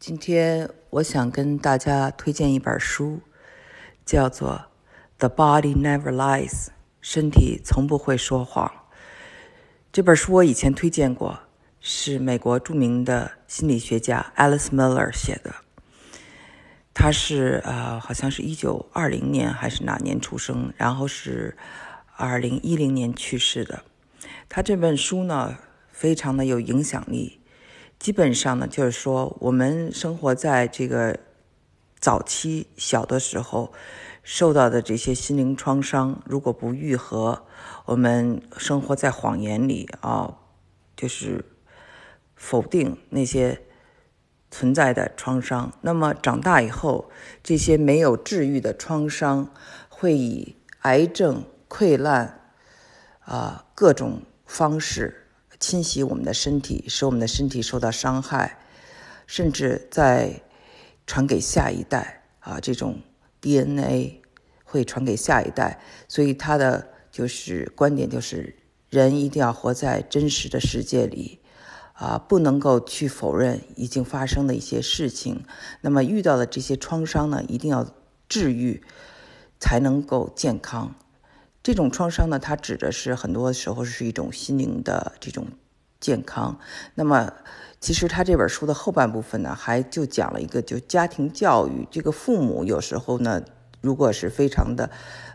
今天我想跟大家推荐一本书，叫做《The Body Never Lies》，身体从不会说谎。这本书我以前推荐过，是美国著名的心理学家 Alice Miller 写的。他是呃，好像是一九二零年还是哪年出生，然后是二零一零年去世的。他这本书呢，非常的有影响力。基本上呢，就是说，我们生活在这个早期小的时候受到的这些心灵创伤，如果不愈合，我们生活在谎言里啊，就是否定那些存在的创伤。那么长大以后，这些没有治愈的创伤会以癌症、溃烂啊各种方式。侵袭我们的身体，使我们的身体受到伤害，甚至在传给下一代啊，这种 DNA 会传给下一代。所以他的就是观点就是，人一定要活在真实的世界里啊，不能够去否认已经发生的一些事情。那么遇到的这些创伤呢，一定要治愈，才能够健康。这种创伤呢，它指的是很多时候是一种心灵的这种健康。那么，其实他这本书的后半部分呢，还就讲了一个，就家庭教育。这个父母有时候呢，如果是非常的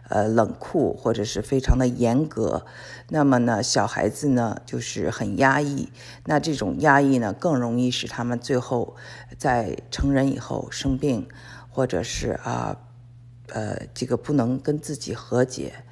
呃冷酷，或者是非常的严格，那么呢，小孩子呢就是很压抑。那这种压抑呢，更容易使他们最后在成人以后生病，或者是啊呃这个不能跟自己和解。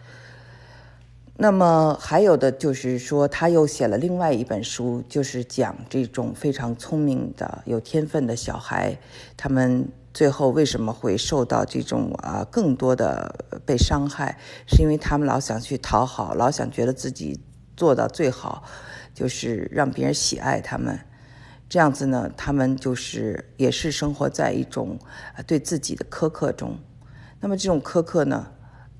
那么还有的就是说，他又写了另外一本书，就是讲这种非常聪明的、有天分的小孩，他们最后为什么会受到这种啊更多的被伤害，是因为他们老想去讨好，老想觉得自己做到最好，就是让别人喜爱他们。这样子呢，他们就是也是生活在一种对自己的苛刻中。那么这种苛刻呢，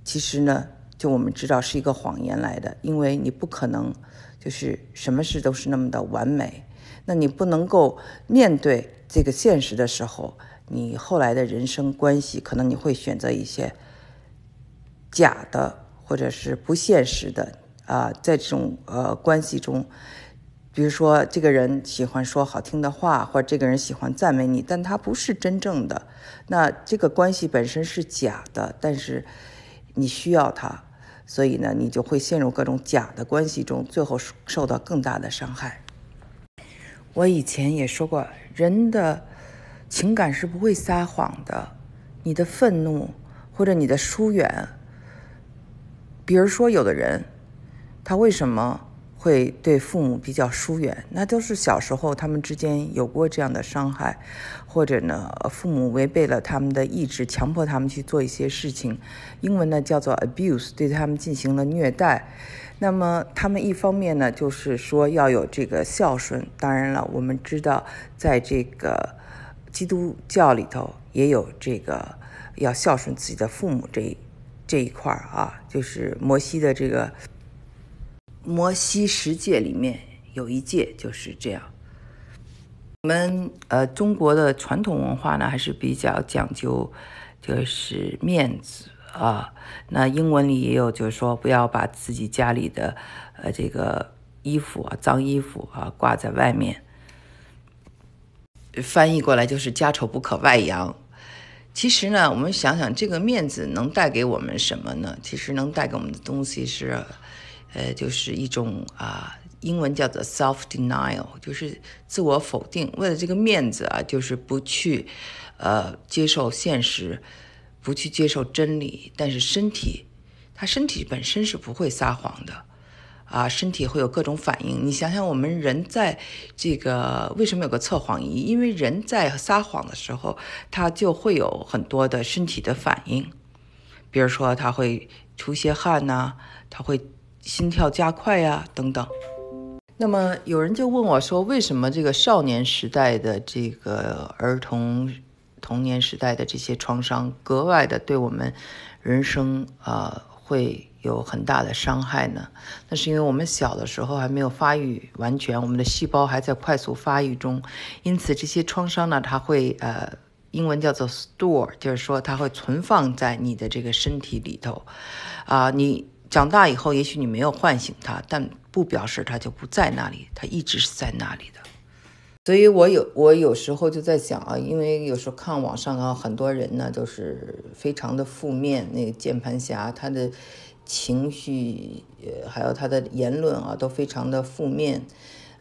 其实呢。就我们知道是一个谎言来的，因为你不可能就是什么事都是那么的完美。那你不能够面对这个现实的时候，你后来的人生关系可能你会选择一些假的或者是不现实的啊，在这种呃关系中，比如说这个人喜欢说好听的话，或者这个人喜欢赞美你，但他不是真正的。那这个关系本身是假的，但是你需要他。所以呢，你就会陷入各种假的关系中，最后受到更大的伤害。我以前也说过，人的情感是不会撒谎的。你的愤怒或者你的疏远，比如说有的人，他为什么？会对父母比较疏远，那都是小时候他们之间有过这样的伤害，或者呢，父母违背了他们的意志，强迫他们去做一些事情，英文呢叫做 abuse，对他们进行了虐待。那么他们一方面呢，就是说要有这个孝顺。当然了，我们知道，在这个基督教里头也有这个要孝顺自己的父母这这一块儿啊，就是摩西的这个。摩西十诫里面有一诫就是这样。我们呃中国的传统文化呢还是比较讲究，就是面子啊。那英文里也有，就是说不要把自己家里的呃这个衣服啊脏衣服啊挂在外面。翻译过来就是家丑不可外扬。其实呢，我们想想这个面子能带给我们什么呢？其实能带给我们的东西是。呃，就是一种啊，英文叫做 self denial，就是自我否定。为了这个面子啊，就是不去呃接受现实，不去接受真理。但是身体，他身体本身是不会撒谎的啊，身体会有各种反应。你想想，我们人在这个为什么有个测谎仪？因为人在撒谎的时候，他就会有很多的身体的反应，比如说他会出些汗呐，他会。心跳加快呀，等等。那么有人就问我说：“为什么这个少年时代的这个儿童童年时代的这些创伤格外的对我们人生啊会有很大的伤害呢？那是因为我们小的时候还没有发育完全，我们的细胞还在快速发育中，因此这些创伤呢，它会呃，英文叫做 store，就是说它会存放在你的这个身体里头，啊，你长大以后，也许你没有唤醒它，但不表示它就不在那里，它一直是在那里的。所以，我有我有时候就在想啊，因为有时候看网上啊，很多人呢都是非常的负面。那个键盘侠，他的情绪，还有他的言论啊，都非常的负面。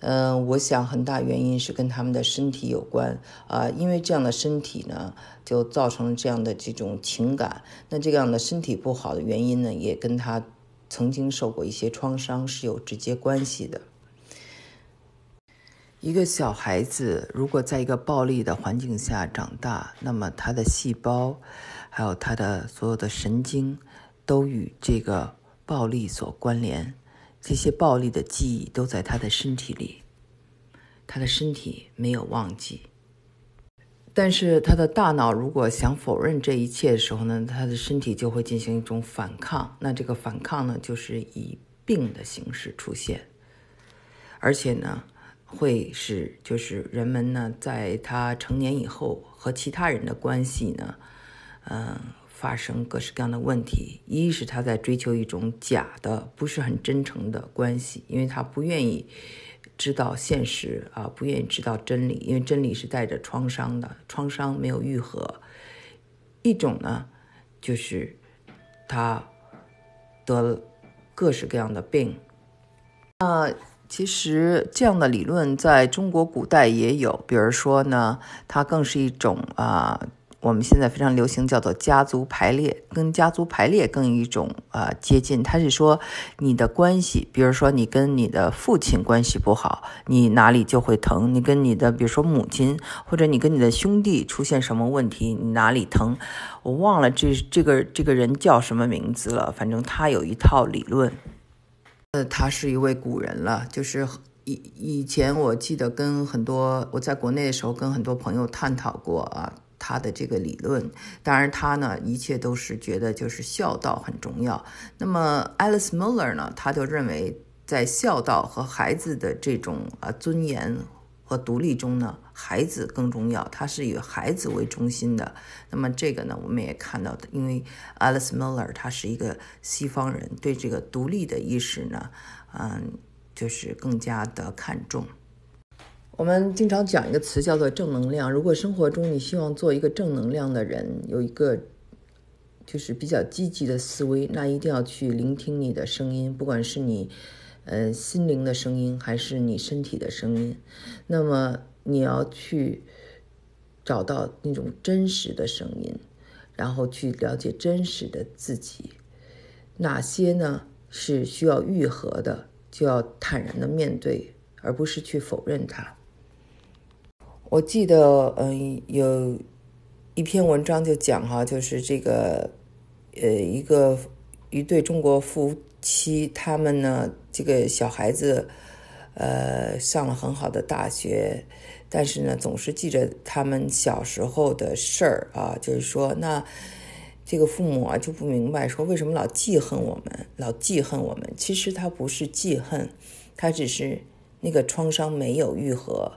嗯，我想很大原因是跟他们的身体有关啊，因为这样的身体呢，就造成了这样的这种情感。那这样的身体不好的原因呢，也跟他曾经受过一些创伤是有直接关系的。一个小孩子如果在一个暴力的环境下长大，那么他的细胞，还有他的所有的神经，都与这个暴力所关联。这些暴力的记忆都在他的身体里，他的身体没有忘记。但是他的大脑如果想否认这一切的时候呢，他的身体就会进行一种反抗。那这个反抗呢，就是以病的形式出现，而且呢。会使就是人们呢，在他成年以后和其他人的关系呢，嗯，发生各式各样的问题。一是他在追求一种假的、不是很真诚的关系，因为他不愿意知道现实啊，不愿意知道真理，因为真理是带着创伤的，创伤没有愈合。一种呢，就是他得了各式各样的病，啊。其实这样的理论在中国古代也有，比如说呢，它更是一种啊，我们现在非常流行叫做家族排列，跟家族排列更一种啊接近。它是说你的关系，比如说你跟你的父亲关系不好，你哪里就会疼；你跟你的比如说母亲，或者你跟你的兄弟出现什么问题，你哪里疼？我忘了这这个这个人叫什么名字了，反正他有一套理论。呃，他是一位古人了，就是以以前我记得跟很多我在国内的时候跟很多朋友探讨过啊，他的这个理论。当然，他呢一切都是觉得就是孝道很重要。那么，Alice Miller 呢，他就认为在孝道和孩子的这种啊尊严。和独立中呢，孩子更重要，他是以孩子为中心的。那么这个呢，我们也看到的，因为 Alice Miller 他是一个西方人，对这个独立的意识呢，嗯，就是更加的看重。我们经常讲一个词叫做正能量。如果生活中你希望做一个正能量的人，有一个就是比较积极的思维，那一定要去聆听你的声音，不管是你。呃，心灵的声音还是你身体的声音？那么你要去找到那种真实的声音，然后去了解真实的自己。哪些呢是需要愈合的，就要坦然的面对，而不是去否认它。我记得，嗯，有一篇文章就讲哈，就是这个，呃，一个一对中国夫。妻，他们呢，这个小孩子，呃，上了很好的大学，但是呢，总是记着他们小时候的事儿啊，就是说，那这个父母啊就不明白，说为什么老记恨我们，老记恨我们？其实他不是记恨，他只是那个创伤没有愈合。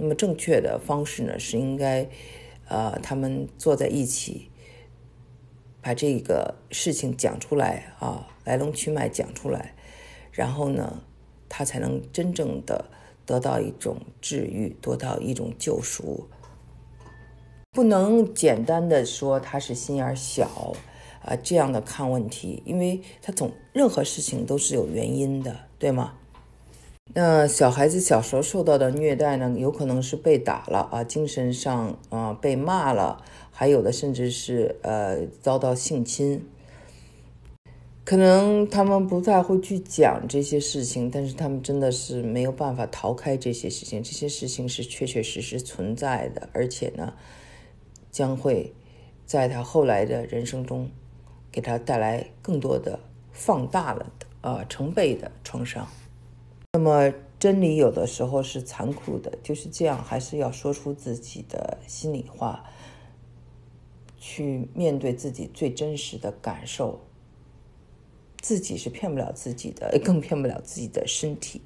那么正确的方式呢，是应该，呃，他们坐在一起。把这个事情讲出来啊，来龙去脉讲出来，然后呢，他才能真正的得到一种治愈，得到一种救赎。不能简单的说他是心眼小啊，这样的看问题，因为他总任何事情都是有原因的，对吗？那小孩子小时候受到的虐待呢，有可能是被打了啊，精神上啊被骂了。还有的甚至是呃遭到性侵，可能他们不太会去讲这些事情，但是他们真的是没有办法逃开这些事情，这些事情是确确实实存在的，而且呢，将会在他后来的人生中给他带来更多的放大了的呃成倍的创伤。那么真理有的时候是残酷的，就是这样，还是要说出自己的心里话。去面对自己最真实的感受，自己是骗不了自己的，更骗不了自己的身体。